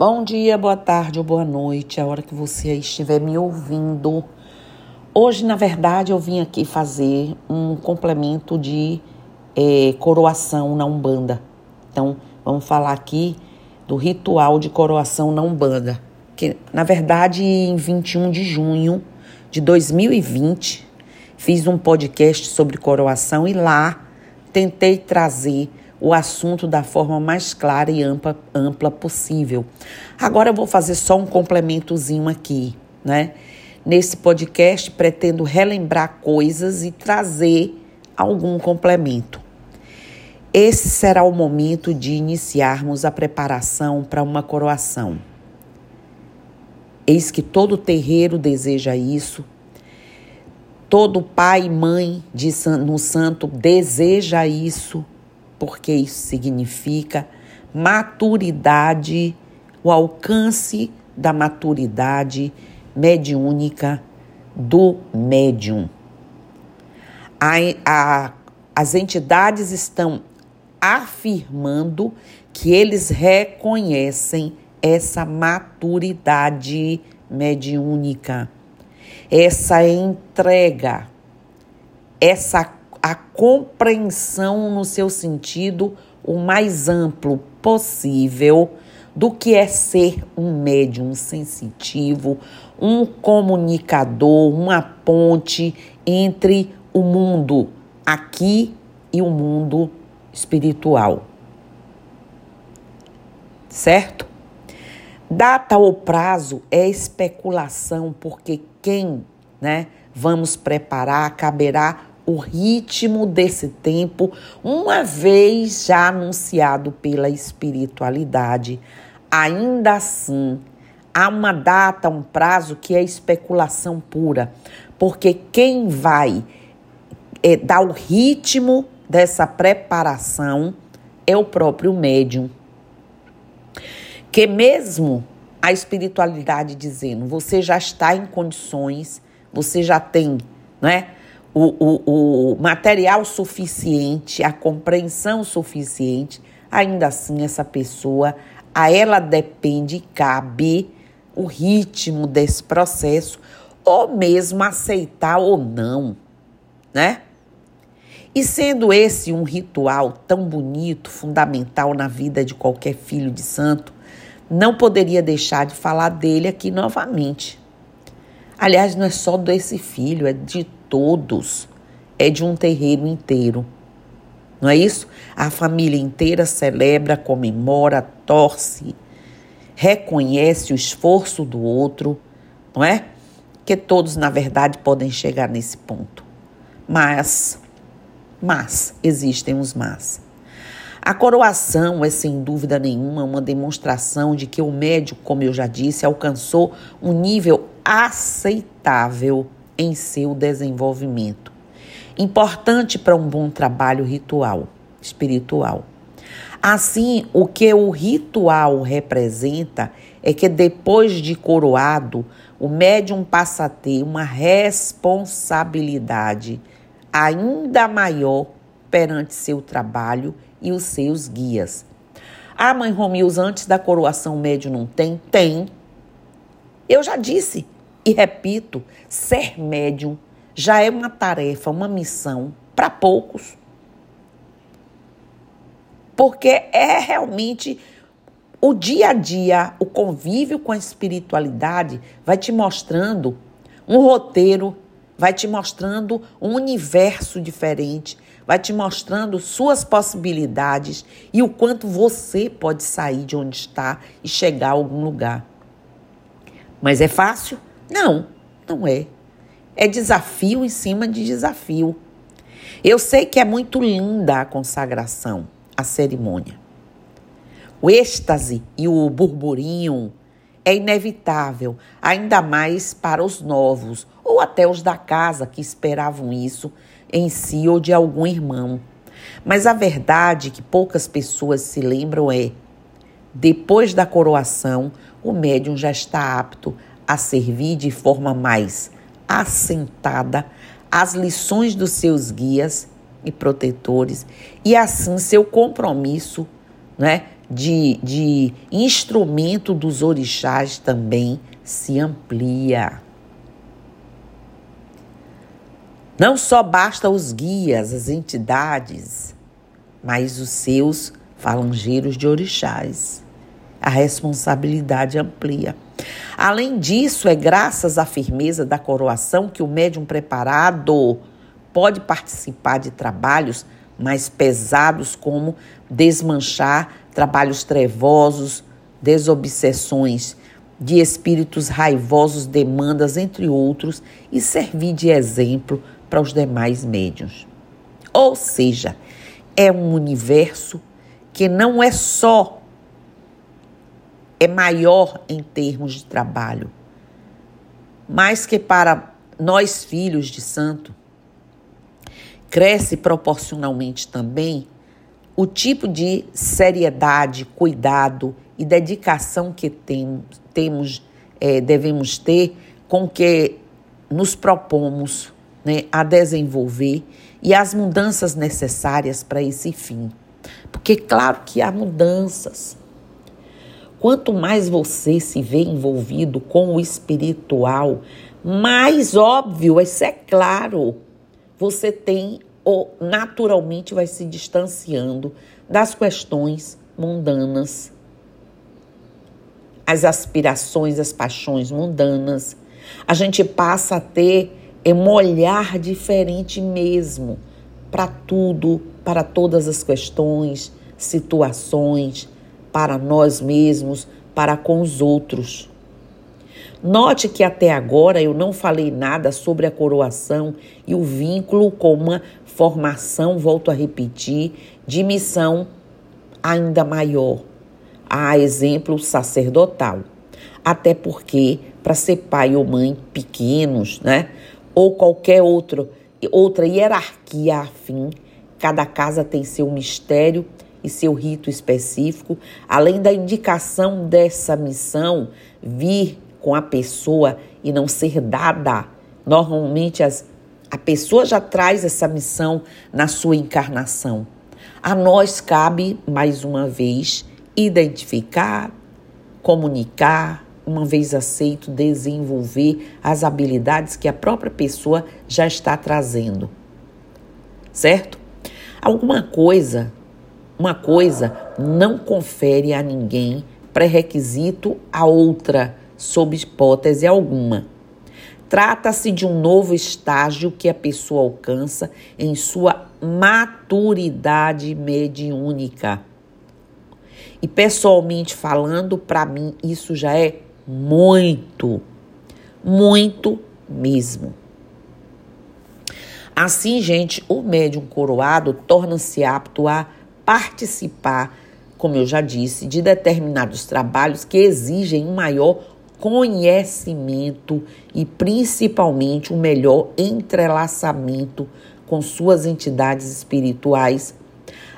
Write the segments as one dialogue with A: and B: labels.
A: Bom dia, boa tarde ou boa noite, a hora que você estiver me ouvindo. Hoje, na verdade, eu vim aqui fazer um complemento de é, coroação na Umbanda. Então, vamos falar aqui do ritual de coroação na Umbanda. Que, na verdade, em 21 de junho de 2020, fiz um podcast sobre coroação e lá tentei trazer o assunto da forma mais clara e ampla, ampla possível. Agora eu vou fazer só um complementozinho aqui, né? Nesse podcast pretendo relembrar coisas e trazer algum complemento. Esse será o momento de iniciarmos a preparação para uma coroação. Eis que todo terreiro deseja isso, todo pai e mãe de, no santo deseja isso porque isso significa maturidade, o alcance da maturidade mediúnica do médium. A, a, as entidades estão afirmando que eles reconhecem essa maturidade mediúnica, essa entrega, essa a compreensão no seu sentido o mais amplo possível do que é ser um médium sensitivo, um comunicador, uma ponte entre o mundo aqui e o mundo espiritual. Certo? Data ou prazo é especulação, porque quem, né, vamos preparar caberá o ritmo desse tempo, uma vez já anunciado pela espiritualidade. Ainda assim, há uma data, um prazo que é especulação pura, porque quem vai é, dar o ritmo dessa preparação é o próprio médium. Que mesmo a espiritualidade dizendo, você já está em condições, você já tem, né? O, o, o material suficiente, a compreensão suficiente, ainda assim essa pessoa, a ela depende e cabe o ritmo desse processo, ou mesmo aceitar ou não, né? E sendo esse um ritual tão bonito, fundamental na vida de qualquer filho de santo, não poderia deixar de falar dele aqui novamente. Aliás, não é só desse filho, é de todos, é de um terreiro inteiro. Não é isso? A família inteira celebra, comemora, torce, reconhece o esforço do outro, não é? Que todos, na verdade, podem chegar nesse ponto. Mas, mas, existem os mas. A coroação é, sem dúvida nenhuma, uma demonstração de que o médico, como eu já disse, alcançou um nível aceitável em seu desenvolvimento. Importante para um bom trabalho ritual, espiritual. Assim, o que o ritual representa é que depois de coroado, o médium passa a ter uma responsabilidade ainda maior perante seu trabalho e os seus guias. Ah, mãe Romeus, antes da coroação o médium não tem? Tem. Eu já disse, e repito, ser médium já é uma tarefa, uma missão para poucos. Porque é realmente o dia a dia, o convívio com a espiritualidade vai te mostrando um roteiro, vai te mostrando um universo diferente, vai te mostrando suas possibilidades e o quanto você pode sair de onde está e chegar a algum lugar. Mas é fácil? Não, não é. É desafio em cima de desafio. Eu sei que é muito linda a consagração, a cerimônia. O êxtase e o burburinho é inevitável, ainda mais para os novos ou até os da casa que esperavam isso em si ou de algum irmão. Mas a verdade que poucas pessoas se lembram é: depois da coroação, o médium já está apto a servir de forma mais assentada as lições dos seus guias e protetores e assim seu compromisso, né, de, de instrumento dos orixás também se amplia. Não só basta os guias, as entidades, mas os seus falangeiros de orixás. A responsabilidade amplia. Além disso, é graças à firmeza da coroação que o médium preparado pode participar de trabalhos mais pesados, como desmanchar trabalhos trevosos, desobsessões de espíritos raivosos, demandas, entre outros, e servir de exemplo para os demais médiuns. Ou seja, é um universo que não é só é maior em termos de trabalho, mas que para nós filhos de santo cresce proporcionalmente também o tipo de seriedade, cuidado e dedicação que tem, temos, é, devemos ter com que nos propomos né, a desenvolver e as mudanças necessárias para esse fim. Porque, claro que há mudanças. Quanto mais você se vê envolvido com o espiritual, mais óbvio, isso é claro, você tem ou naturalmente vai se distanciando das questões mundanas, as aspirações, as paixões mundanas. A gente passa a ter um olhar diferente mesmo para tudo, para todas as questões, situações, para nós mesmos, para com os outros. Note que até agora eu não falei nada sobre a coroação e o vínculo com uma formação, volto a repetir, de missão ainda maior, a exemplo sacerdotal. Até porque, para ser pai ou mãe pequenos, né, ou qualquer outro, outra hierarquia afim, cada casa tem seu mistério e seu rito específico, além da indicação dessa missão vir com a pessoa e não ser dada. Normalmente as, a pessoa já traz essa missão na sua encarnação. A nós cabe, mais uma vez, identificar, comunicar, uma vez aceito, desenvolver as habilidades que a própria pessoa já está trazendo. Certo? Alguma coisa, uma coisa não confere a ninguém pré-requisito a outra sob hipótese alguma. Trata-se de um novo estágio que a pessoa alcança em sua maturidade mediúnica. E pessoalmente falando, para mim isso já é muito, muito mesmo. Assim, gente, o médium coroado torna-se apto a participar, como eu já disse, de determinados trabalhos que exigem um maior conhecimento e principalmente um melhor entrelaçamento com suas entidades espirituais,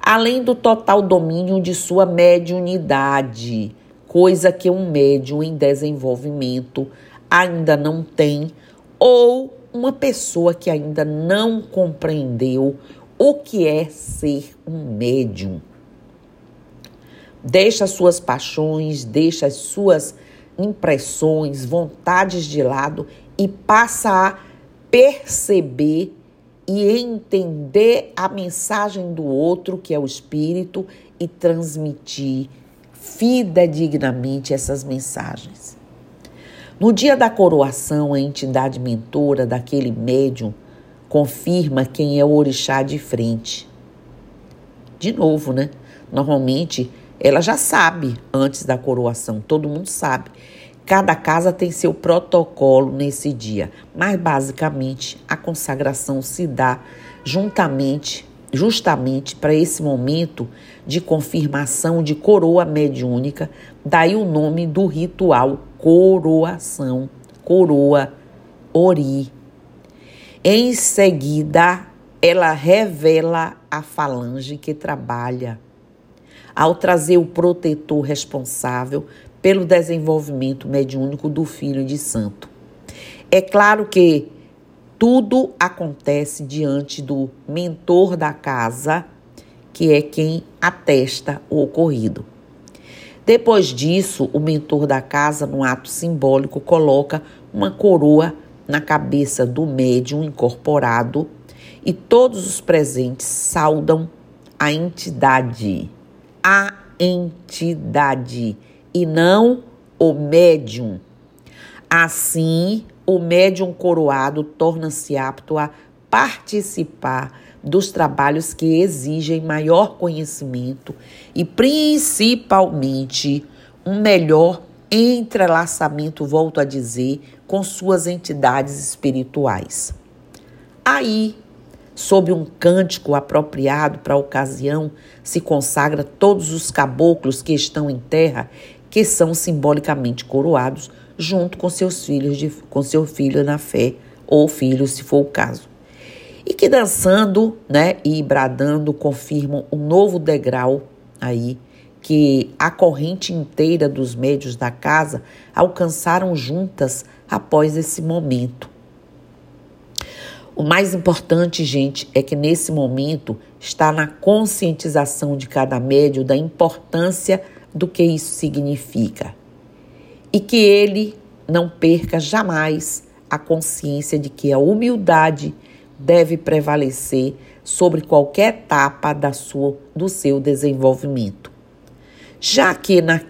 A: além do total domínio de sua mediunidade, coisa que um médium em desenvolvimento ainda não tem, ou uma pessoa que ainda não compreendeu o que é ser um médium. Deixa suas paixões, deixa as suas impressões, vontades de lado e passa a perceber e entender a mensagem do outro, que é o espírito, e transmitir fidedignamente essas mensagens. No dia da coroação, a entidade mentora daquele médium confirma quem é o orixá de frente. De novo, né? Normalmente ela já sabe antes da coroação, todo mundo sabe. Cada casa tem seu protocolo nesse dia, mas basicamente a consagração se dá juntamente, justamente para esse momento de confirmação de coroa mediúnica, daí o nome do ritual coroação, coroa ori. Em seguida, ela revela a falange que trabalha ao trazer o protetor responsável pelo desenvolvimento mediúnico do filho de santo. É claro que tudo acontece diante do mentor da casa, que é quem atesta o ocorrido. Depois disso, o mentor da casa, no ato simbólico, coloca uma coroa na cabeça do médium incorporado e todos os presentes saudam a entidade. A entidade e não o médium. Assim, o médium coroado torna-se apto a participar dos trabalhos que exigem maior conhecimento e, principalmente, um melhor entrelaçamento, volto a dizer, com suas entidades espirituais. Aí, sob um cântico apropriado para a ocasião, se consagra todos os caboclos que estão em terra, que são simbolicamente coroados, junto com seus filhos, de, com seu filho na fé, ou filho, se for o caso. E que dançando, né, e bradando confirmam um novo degrau aí que a corrente inteira dos médios da casa alcançaram juntas após esse momento. O mais importante, gente, é que nesse momento está na conscientização de cada médio da importância do que isso significa. E que ele não perca jamais a consciência de que a humildade deve prevalecer sobre qualquer etapa da sua, do seu desenvolvimento. Já que na,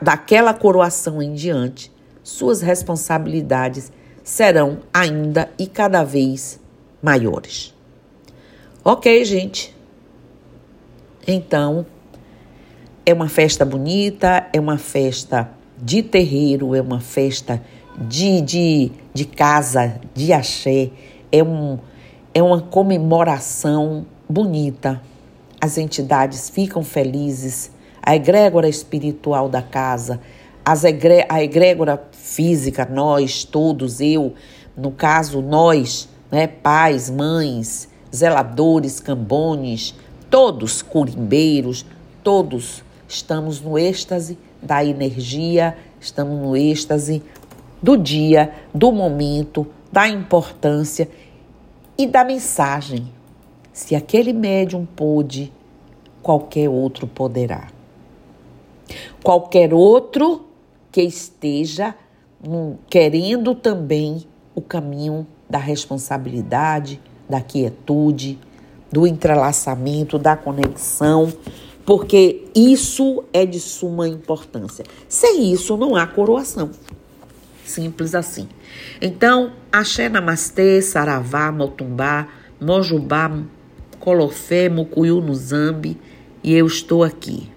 A: daquela coroação em diante, suas responsabilidades serão ainda e cada vez maiores. Ok, gente? Então, é uma festa bonita, é uma festa de terreiro, é uma festa de, de, de casa, de axé, é, um, é uma comemoração bonita. As entidades ficam felizes, a egrégora espiritual da casa as a egrégora física, nós todos, eu, no caso, nós, né, pais, mães, zeladores, cambones, todos curimbeiros, todos estamos no êxtase da energia, estamos no êxtase do dia, do momento, da importância e da mensagem. Se aquele médium pôde, qualquer outro poderá. Qualquer outro que esteja querendo também o caminho da responsabilidade, da quietude, do entrelaçamento, da conexão, porque isso é de suma importância. Sem isso, não há coroação. Simples assim. Então, axé namastê, saravá, motumbá, mojubá, colofé, mucuyu no zambi, e eu estou aqui.